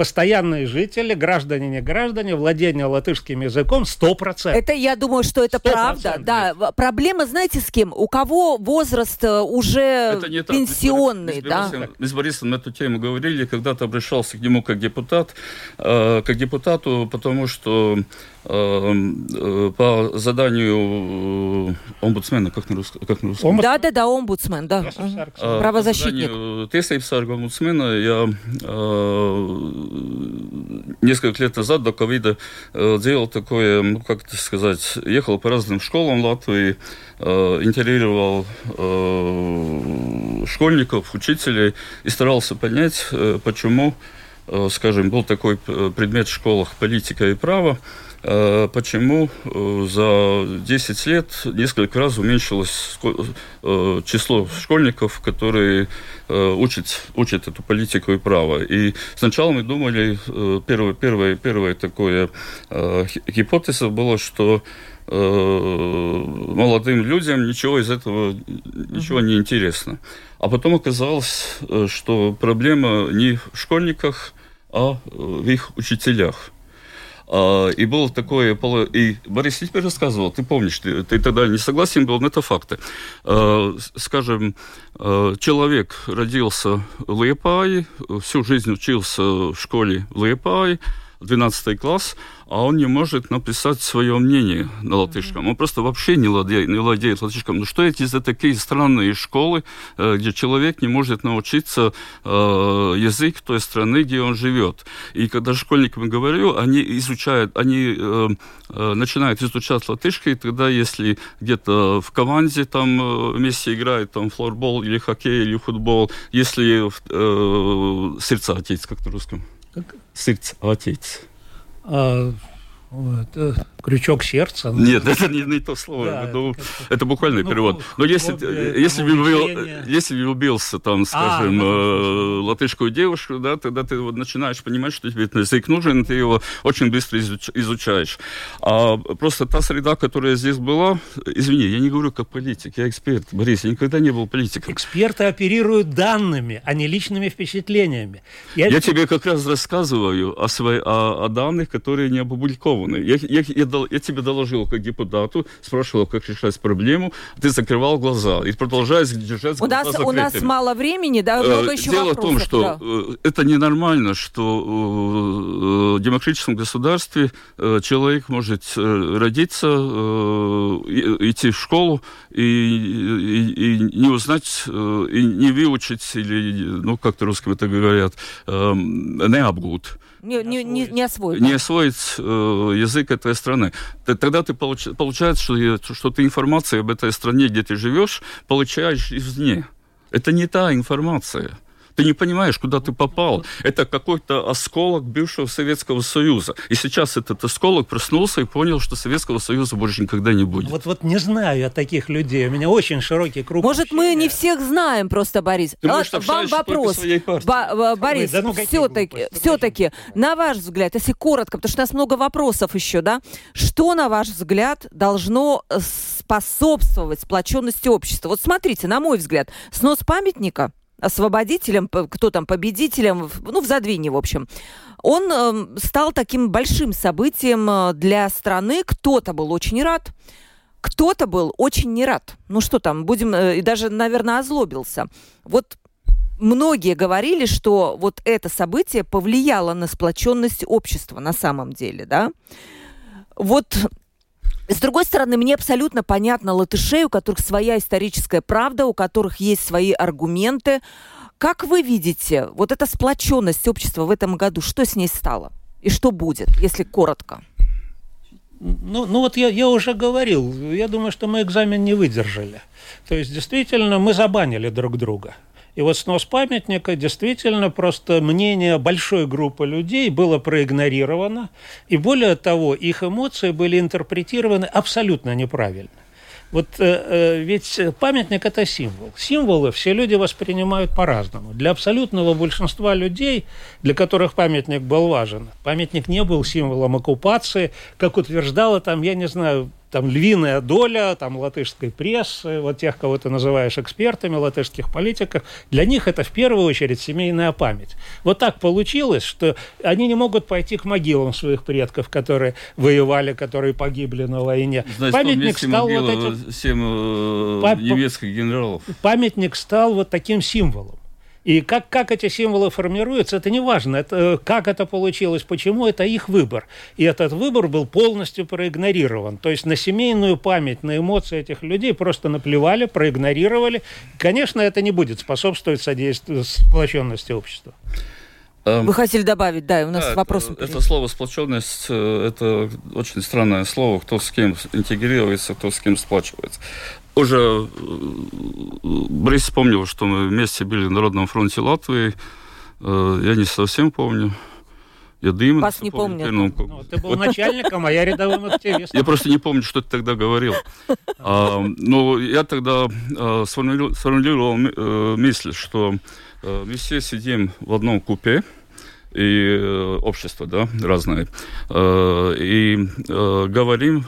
постоянные жители, граждане, не граждане, владение латышским языком 100%. Это я думаю, что это Сто правда. процентов. Да, проблема, знаете, с кем? У кого возраст э, уже Это пенсионный, Мы с да? Борисом- Мы с Борисом на эту тему говорили, когда-то обращался к нему как депутат, э, как депутату, потому что э, э, по заданию омбудсмена, как на русском? Как на русском? Да, да, да, омбудсмен, да. Правозащитник. По заданию омбудсмена я несколько лет назад до ковида э, делал такое, ну, как это сказать, ехал по разным школам Латвии, э, интервьюировал э, школьников, учителей и старался понять, почему, скажем, был такой предмет в школах политика и право, почему э, за 10 лет несколько раз уменьшилось э, число школьников, которые э, учат, учат эту политику и право. И сначала мы думали, первое такое э, хи- гипотеза была, что молодым людям ничего из этого ничего не интересно. А потом оказалось, что проблема не в школьниках, а в их учителях. А, И было такое, и Борис тебе рассказывал, ты помнишь, ты, ты тогда не согласен был, но это факты. А, Скажем, а, человек родился в Лиепае, всю жизнь учился в школе в Лиепае, 12 класс, а он не может написать свое мнение на латышском. Он просто вообще не владеет, не владеет латышском. Ну что эти за такие странные школы, э, где человек не может научиться э, язык той страны, где он живет? И когда школьникам говорю, они изучают, они э, начинают изучать латышский, тогда если где-то в команде там вместе играют там флорбол или хоккей или футбол, если э, сердца отец, как на русском? sirds acis. Uh, вот, э, крючок сердца. ну, Нет, это не, не то слово. Да, ну, это это буквальный ну, перевод. Но если, хобби, э, если, влюбил- если влюбился, там, скажем, ну, э, латышскую девушку, да, тогда ты вот начинаешь понимать, что тебе этот язык нужен, ты его очень быстро изуч- изучаешь. А просто та среда, которая здесь была, извини, я не говорю как политик, я эксперт, Борис, я никогда не был политиком. Эксперты оперируют данными, а не личными впечатлениями. Я тебе как раз рассказываю о, свои, о, о данных, которые не опубликованы. Я, я, я, дол- я тебе доложил как депутату, спрашивал, как решать проблему, ты закрывал глаза и продолжаешь держать У глаза нас, у нас закрытыми. мало времени, да, Э, много еще Дело в вопросов. том, что да. э, это ненормально, что э, в демократическом государстве человек может родиться, идти в школу и, и- и не узнать, и не выучить, или, ну, как-то русском это говорят, не обгут Не, не, не, не освоить. не освоить э, язык этой страны. Тогда ты получ- получается, что, что ты информацию об этой стране, где ты живешь, получаешь извне. Это не та информация. Ты не понимаешь, куда ты попал. Это какой-то осколок бывшего Советского Союза. И сейчас этот осколок проснулся и понял, что Советского Союза больше никогда не будет. Вот, вот не знаю я таких людей. У меня очень широкий круг Может, мы не всех знаем просто, Борис. Ты, А, Вам вопрос. Ба- ба- Борис, да ну все-таки, все-таки, на ваш взгляд, если коротко, потому что у нас много вопросов еще, да, что, на ваш взгляд, должно э, способствовать сплоченности общества? Вот смотрите, на мой взгляд, снос памятника освободителям, п- кто там, победителям, в- ну, в Задвине, в общем, он эм, стал таким большим событием э, для страны. Кто-то был очень рад, кто-то был очень не рад. Ну что там, будем, э, и даже, наверное, озлобился. Вот многие говорили, что вот это событие повлияло на сплоченность общества на самом деле, да? Вот С другой стороны, мне абсолютно понятно латышей, у которых своя историческая правда, у которых есть свои аргументы. Как вы видите, вот эта сплоченность общества в этом году, что с ней стало? И что будет, если коротко? Ну, ну вот я, я уже говорил, я думаю, что мы экзамен не выдержали. То есть, действительно, мы забанили друг друга. И вот снос памятника действительно просто мнение большой группы людей было проигнорировано, и более того, их эмоции были интерпретированы абсолютно неправильно. Вот э, э, ведь памятник это символ. Символы все люди воспринимают по-разному. Для абсолютного большинства людей, для которых памятник был важен, памятник не был символом оккупации, как утверждала там, я не знаю, там львиная доля там латышской прессы, вот тех, кого ты называешь экспертами, латышских политиков, для них это в первую очередь семейная память. Вот так получилось, что они не могут пойти к могилам своих предков, которые воевали, которые погибли на войне. Знаете, Памятник стал вот этим... Семь э, немецких генералов. Памятник стал вот таким символом. И как, как эти символы формируются, это не важно. Это, как это получилось, почему, это их выбор. И этот выбор был полностью проигнорирован. То есть на семейную память, на эмоции этих людей просто наплевали, проигнорировали. Конечно, это не будет способствовать содействию сплоченности общества. Эм, Вы хотели добавить, да, у нас да, вопрос. Это, это слово сплоченность, э, это очень странное слово, кто с кем интегрируется, кто с кем сплачивается уже э, Борис вспомнил, что мы вместе были в Народном фронте Латвии. Э, я не совсем помню. Я дым. Вас не помню. помню. Ну, ты был начальником, а я рядовым активистом. Я просто не помню, что ты тогда говорил. А, но я тогда а, сформулировал мысль, что мы все сидим в одном купе, и э, общество, да, разное. Э, и э, говорим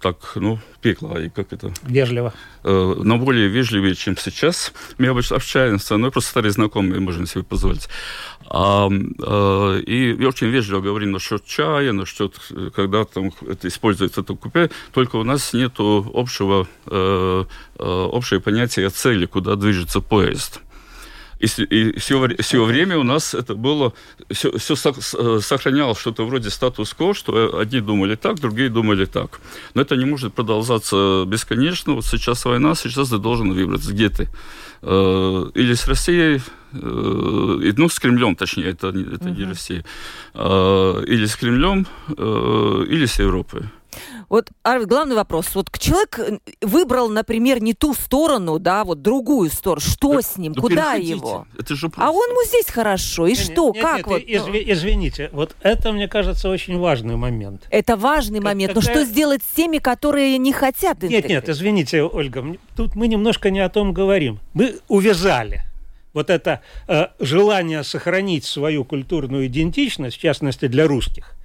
так, ну, пекло, и как это? Вежливо. Но более вежливее, чем сейчас. Мы обычно общаемся, ну, просто старые знакомые можем себе позволить. А, и очень вежливо говорим насчет чая, насчет, когда там это используется это купе, только у нас нет общего, общего понятия цели, куда движется поезд. И, и все, все время у нас это было, все, все сохранялось что-то вроде статус-кво, что одни думали так, другие думали так. Но это не может продолжаться бесконечно. Вот сейчас война, сейчас ты должен выбрать, где ты. Э, или с Россией, э, ну, с Кремлем, точнее, это, это угу. не Россия, э, или с Кремлем, или с Европой. Вот, Арвид, главный вопрос. Вот человек э, выбрал, например, не ту сторону, да, вот другую сторону. Что да, с ним? Да Куда его? Это же А он ему здесь хорошо. И нет, что? Нет, как нет, вот? Изв... Извините, вот это, мне кажется, очень важный момент. Это важный как, момент. Какая... Но что сделать с теми, которые не хотят Нет, нет, извините, Ольга, тут мы немножко не о том говорим. Мы увязали вот это э, желание сохранить свою культурную идентичность, в частности для русских,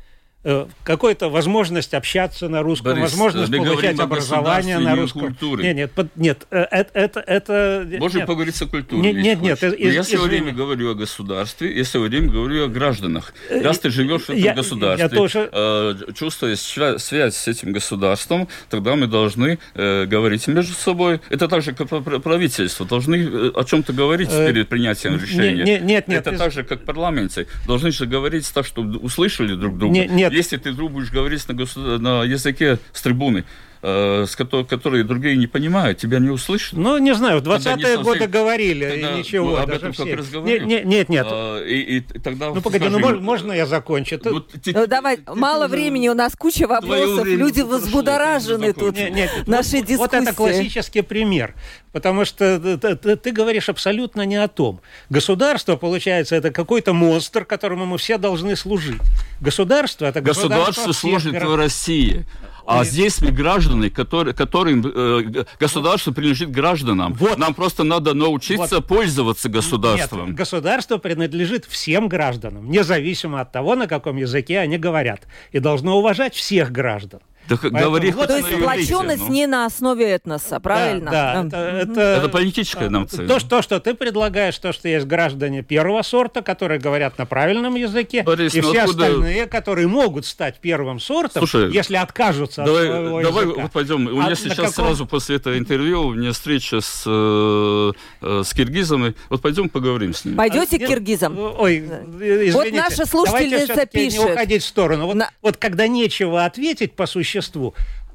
Э, какой-то возможность общаться на русском, Борис, возможность получать образование на русском. Культуре. Нет, нет, под, нет, э, это, это, это Можно нет. поговорить о культуре. Нет, нет, нет. Из, я все время говорю о государстве, я все время говорю о гражданах. Э, Раз ты живешь в этом я, государстве, я тоже... э, чувствуя связь с этим государством, тогда мы должны э, говорить между собой. Это так же, как правительство. Должны о чем-то говорить э, перед принятием решения. Нет, нет, нет. Это из... так же, как в парламенте. Должны же говорить так, чтобы услышали друг друга. Нет, нет, если ты вдруг будешь говорить на, государ... на языке с трибуны, Э, с которой, которые другие не понимают, тебя не услышат. Ну, не знаю, в 20-е годы говорили, тогда, и ничего. Ну, об этом все. как раз. Нет, нет, нет. А, и, и, тогда ну, погоди, ну, можно, можно я закончу? Вот, ну, давай, ты, мало ты, времени, у нас куча вопросов, люди взбудоражены тут, нет, нет, наши вот, дискуссии. Вот это классический пример, потому что ты, ты, ты говоришь абсолютно не о том. Государство, получается, это какой-то монстр, которому мы все должны служить. Государство – это государство. Государство служит в России. А здесь мы граждане, которые, которым э, государство принадлежит гражданам. Вот. Нам просто надо научиться вот. пользоваться государством. Нет, государство принадлежит всем гражданам, независимо от того, на каком языке они говорят. И должно уважать всех граждан. Да, говори вот, то есть сплоченность ну. не на основе этноса, правильно? Да, да. Это, это, это политическая нация. То, что, что ты предлагаешь, то, что есть граждане первого сорта, которые говорят на правильном языке, Борис, и ну все откуда... остальные, которые могут стать первым сортом, Слушай, если откажутся давай, от своего давай языка. вот пойдем. У меня а сейчас каком... сразу после этого интервью у меня встреча с, э, э, с киргизами. Вот пойдем поговорим с ними. Пойдете а, к киргизам? Ой, извините. Вот наша слушательница пишет. не уходить в сторону. Вот, на... вот когда нечего ответить по существу,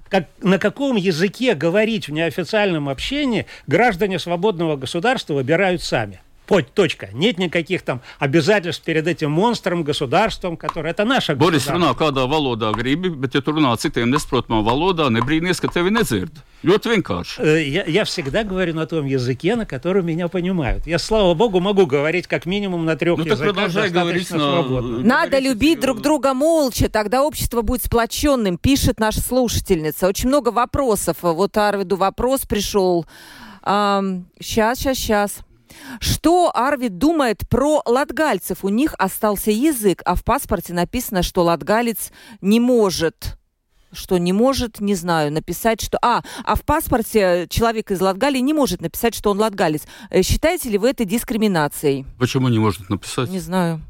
как, на каком языке говорить в неофициальном общении граждане свободного государства выбирают сами. Точка. Нет никаких там обязательств перед этим монстром, государством, которое это наше Борис runā kādā valodā gribi, bet ja tu runā citiem nesaprotamā valodā, nebrīnīties, ka tevi nedzird. Ļoti vienkārši. Я, я всегда говорю на том языке, на котором меня понимают. Я, слава богу, могу говорить как минимум на трех ну, языках. продолжай говорить на... Надо любить друг друга молча, тогда общество будет сплоченным, пишет наша слушательница. Очень много вопросов. Вот Арвиду вопрос пришел. Сейчас, сейчас, сейчас. Что Арвид думает про латгальцев? У них остался язык, а в паспорте написано, что латгалец не может что не может, не знаю, написать, что... А, а в паспорте человек из Латгалии не может написать, что он латгалец. Э, считаете ли вы это дискриминацией? Почему не может написать? Не знаю.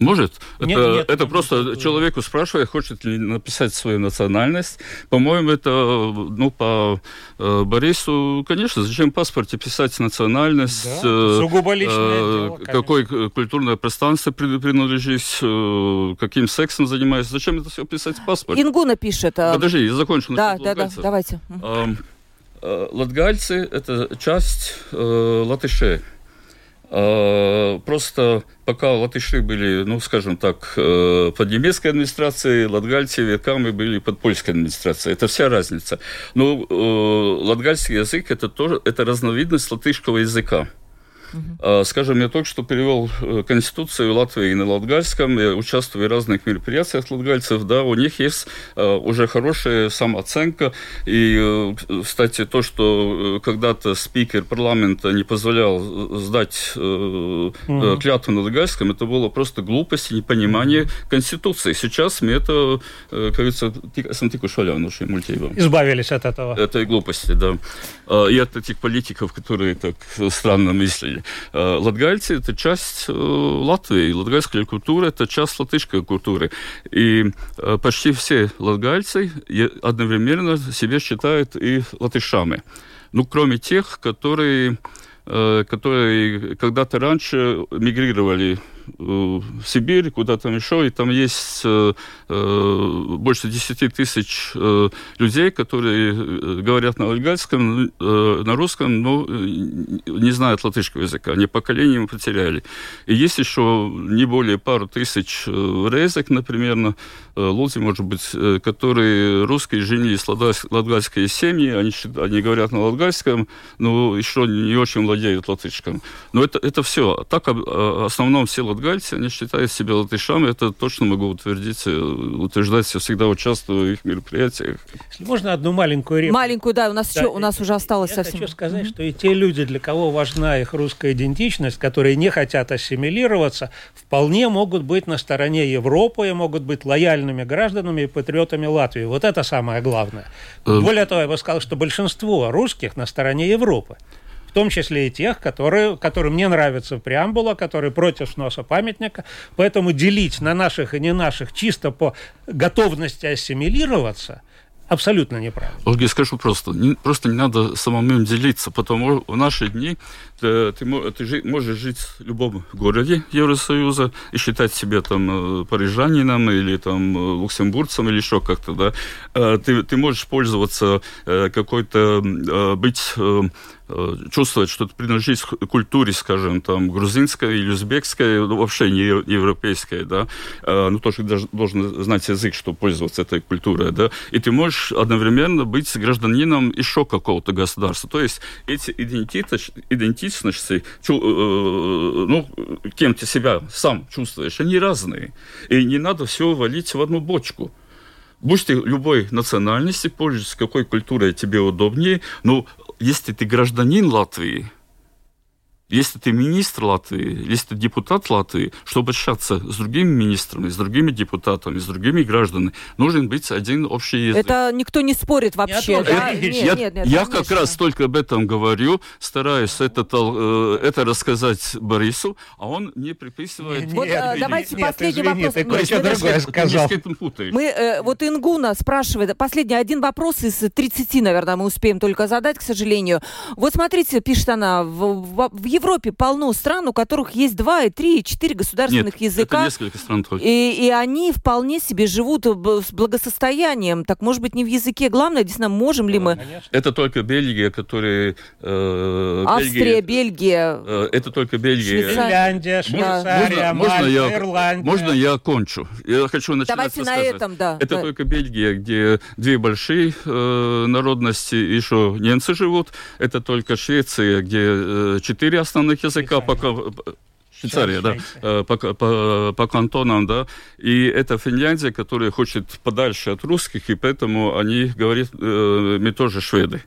Может. Нет, это нет, это нет, просто нет. человеку спрашивает, хочет ли написать свою национальность. По-моему, это, ну, по э, Борису, конечно, зачем в паспорте писать национальность? Да, э, сугубо личное э, дело, конечно. Какой культурное пространство при- принадлежишь, э, каким сексом занимаешься. Зачем это все писать в паспорте? Ингуна пишет. э, Подожди, я закончу. Да, да, да, давайте. Эм, э, Латгальцы – это часть э, латышей. Э, Просто пока латыши были, ну, скажем так, э, под немецкой администрацией, латгальцы веками были под польской администрацией. Это вся разница. Но э, латгальский язык – это тоже это разновидность латышского языка. А, Скажем, я только что перевел э, Конституцию Латвии на латгальском, я участвую в разных мероприятиях латгальцев, да, у них есть э, уже хорошая самооценка, и, э, кстати, то, что когда-то спикер парламента не позволял сдать клятву на латгальском, это было просто глупость и непонимание Конституции. Сейчас мы это, как говорится, тик- esam tikuši vaļā no šiem muļķībām. Избавились от этого. Этой глупости, да. А, И от этих политиков, которые так странно мыслили. А, Латгальцы – это часть э, Латвии. Латгальская культура – это часть латышской культуры. И э, почти все латгальцы одновременно себя считают и латышами. Ну, кроме тех, которые э, которые когда-то раньше мигрировали э, в Сибирь, куда там еще, и там есть э, э, больше 10 тысяч э, людей, которые э, говорят на латгальском, э, на русском, но э, не знают латышского языка, они поколением потеряли. И есть еще не более пару тысяч э, резек, например, на э, Лузе, может быть, э, которые русские женились латгальс- латгальские семьи, они, они говорят на латгальском, но еще не очень владеют латышским. Но это, это все. Так, об- э, в основном все латгальцы, они считают себя латышами, это точно могу утвердить, э, утверждать, я всегда участвую в их мероприятиях. Если можно одну маленькую реплику. Маленькую, да, у нас, Да, еще, у нас уже осталось Я совсем. хочу сказать, что и те люди, для кого важна их русская идентичность, которые не хотят ассимилироваться, вполне могут быть на стороне Европы и могут быть лояльными гражданами и патриотами Латвии. Вот это самое главное. Эм. Более того, я бы сказал, что большинство русских на стороне Европы. В том числе и тех, которые, которым не нравится преамбула, которые против сноса памятника. Поэтому делить на наших и не наших чисто по готовности ассимилироваться абсолютно неправильно. Ольга, скажу просто, не, просто не надо самому им делиться, потому в наши дни э, ты, ты жи- можешь жить в любом городе Евросоюза и считать себя там э, парижанином или там э, луксембургцем или еще как-то, да. Ты, ты можешь пользоваться какой-то, быть чувствовать, что ты принадлежишь к культуре, скажем, там, грузинской или узбекской, ну, вообще не европейской, да, Э, ну, тоже должен знать язык, чтобы пользоваться этой культурой, да, и ты можешь одновременно быть гражданином еще какого-то государства. То есть эти идентичности, чу- э, ну, кем ты себя сам чувствуешь, они разные. И не надо все валить в одну бочку. Будь ты любой национальности, пользуйся какой культурой тебе удобнее, но если ты гражданин Латвии, если ты министр Латвии, если ты депутат Латвии, чтобы общаться с другими министрами, с другими депутатами, с другими гражданами, нужен быть один общий язык. Это никто не спорит вообще. Я тоже да? Нет, я нет, нет, я конечно. как раз только об этом говорю, стараюсь это, э, это рассказать Борису, а он не приписывает. Не- Вот, Нет, а, нет, давайте нет, последний извини, вопрос. ты Нет, даже- другое сказал. Мы, э, вот Ингуна спрашивает, последний один вопрос из 30, наверное, мы успеем только задать, к сожалению. Вот смотрите, пишет она, в, в- в Европе полно стран, у которых есть два, и три, и четыре государственных Нет, языка. это несколько стран только. И, и они вполне себе живут с благосостоянием. Так, может быть, не в языке. Главное, действительно, можем ли мы... Конечно. Это только Бельгия, которая... Э, Австрия, Бельгия. Э, это только Бельгия. Финляндия, Швейцария, можно, Мальта, я, Ирландия. Можно я кончу? Я хочу начать Давайте на этом, да. Это да. только Бельгия, где две большие э, народности, еще немцы живут. Это только Швеция, где э, четыре основных языка, пока... Швейцария, да, э, по, по, по кантонам, да, и это Финляндия, которая хочет подальше от русских, и поэтому они говорят, э, мы тоже шведы.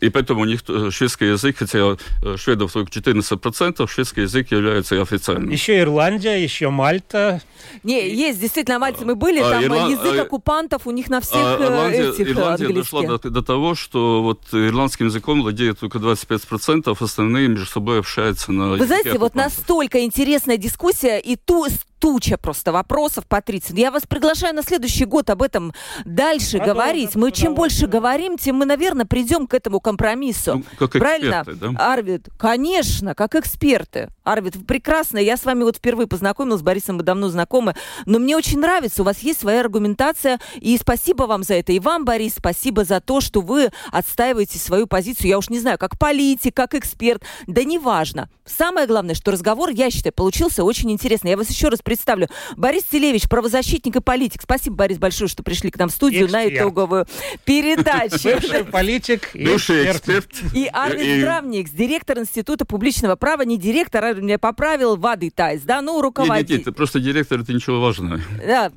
И поэтому у них э, шведский язык, хотя э, шведов только 14%, шведский язык является официальным. Еще Ирландия, еще Мальта. Не, есть, действительно, Мальте мы были, А, там Ирла- язык а, оккупантов у них на всех А э, Ирландия, этих Ирландия дошла до, до того, что вот ирландским языком владеет только 25%, остальные между собой общаются на Вы знаете, вот оккупантов. настолько интересная дискуссия и ту туча просто вопросов, Патрицин. Я вас приглашаю на следующий год об этом дальше Продолжим говорить. Мы с чем больше говорим, тем мы, наверное, придем к этому компромиссу. Ну, как Правильно? эксперты, да? Арвид, конечно, как эксперты. Арвид, вы прекрасно. Я с вами вот впервые познакомилась, с Борисом мы давно знакомы. Но мне очень нравится, у вас есть своя аргументация. И спасибо вам за это. И вам, Борис, спасибо за то, что вы отстаиваете свою позицию. Я уж не знаю, как политик, как эксперт. Да неважно. Самое главное, что разговор, я считаю, получился очень интересный. Я вас еще раз представлю. Борис Целевич, правозащитник и политик. Спасибо, Борис, большое, что пришли к нам в студию на Эксперт. итоговую передачу. Бывший политик и эксперт. И Арвид И- Здравникс, директор Института публичного права, не директор, Арвид меня поправил, Вады Тайс, да, ну, Нет, нет, руководитель. нет, это просто директор, это ничего важного. Да,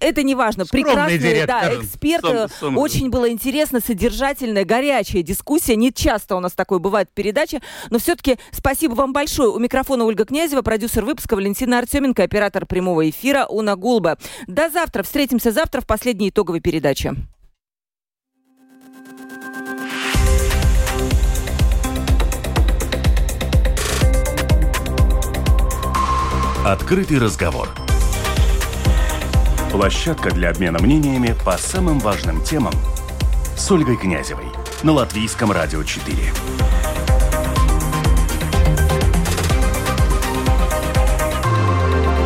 это не важно. Прекрасный, да, директор. эксперт. Сам- сам- Очень было интересно, содержательная, горячая дискуссия. Не часто у нас такое бывает в передаче, но все-таки спасибо вам большое. У микрофона Ольга Князева, продюсер выпуска Валентина Артеменко, оператор прямого эфира Уна Гулба. До завтра. Встретимся завтра в последней итоговой передаче. Открытый разговор. Площадка для обмена мнениями по самым важным темам с Ольгой Князевой на Латвийском радио 4.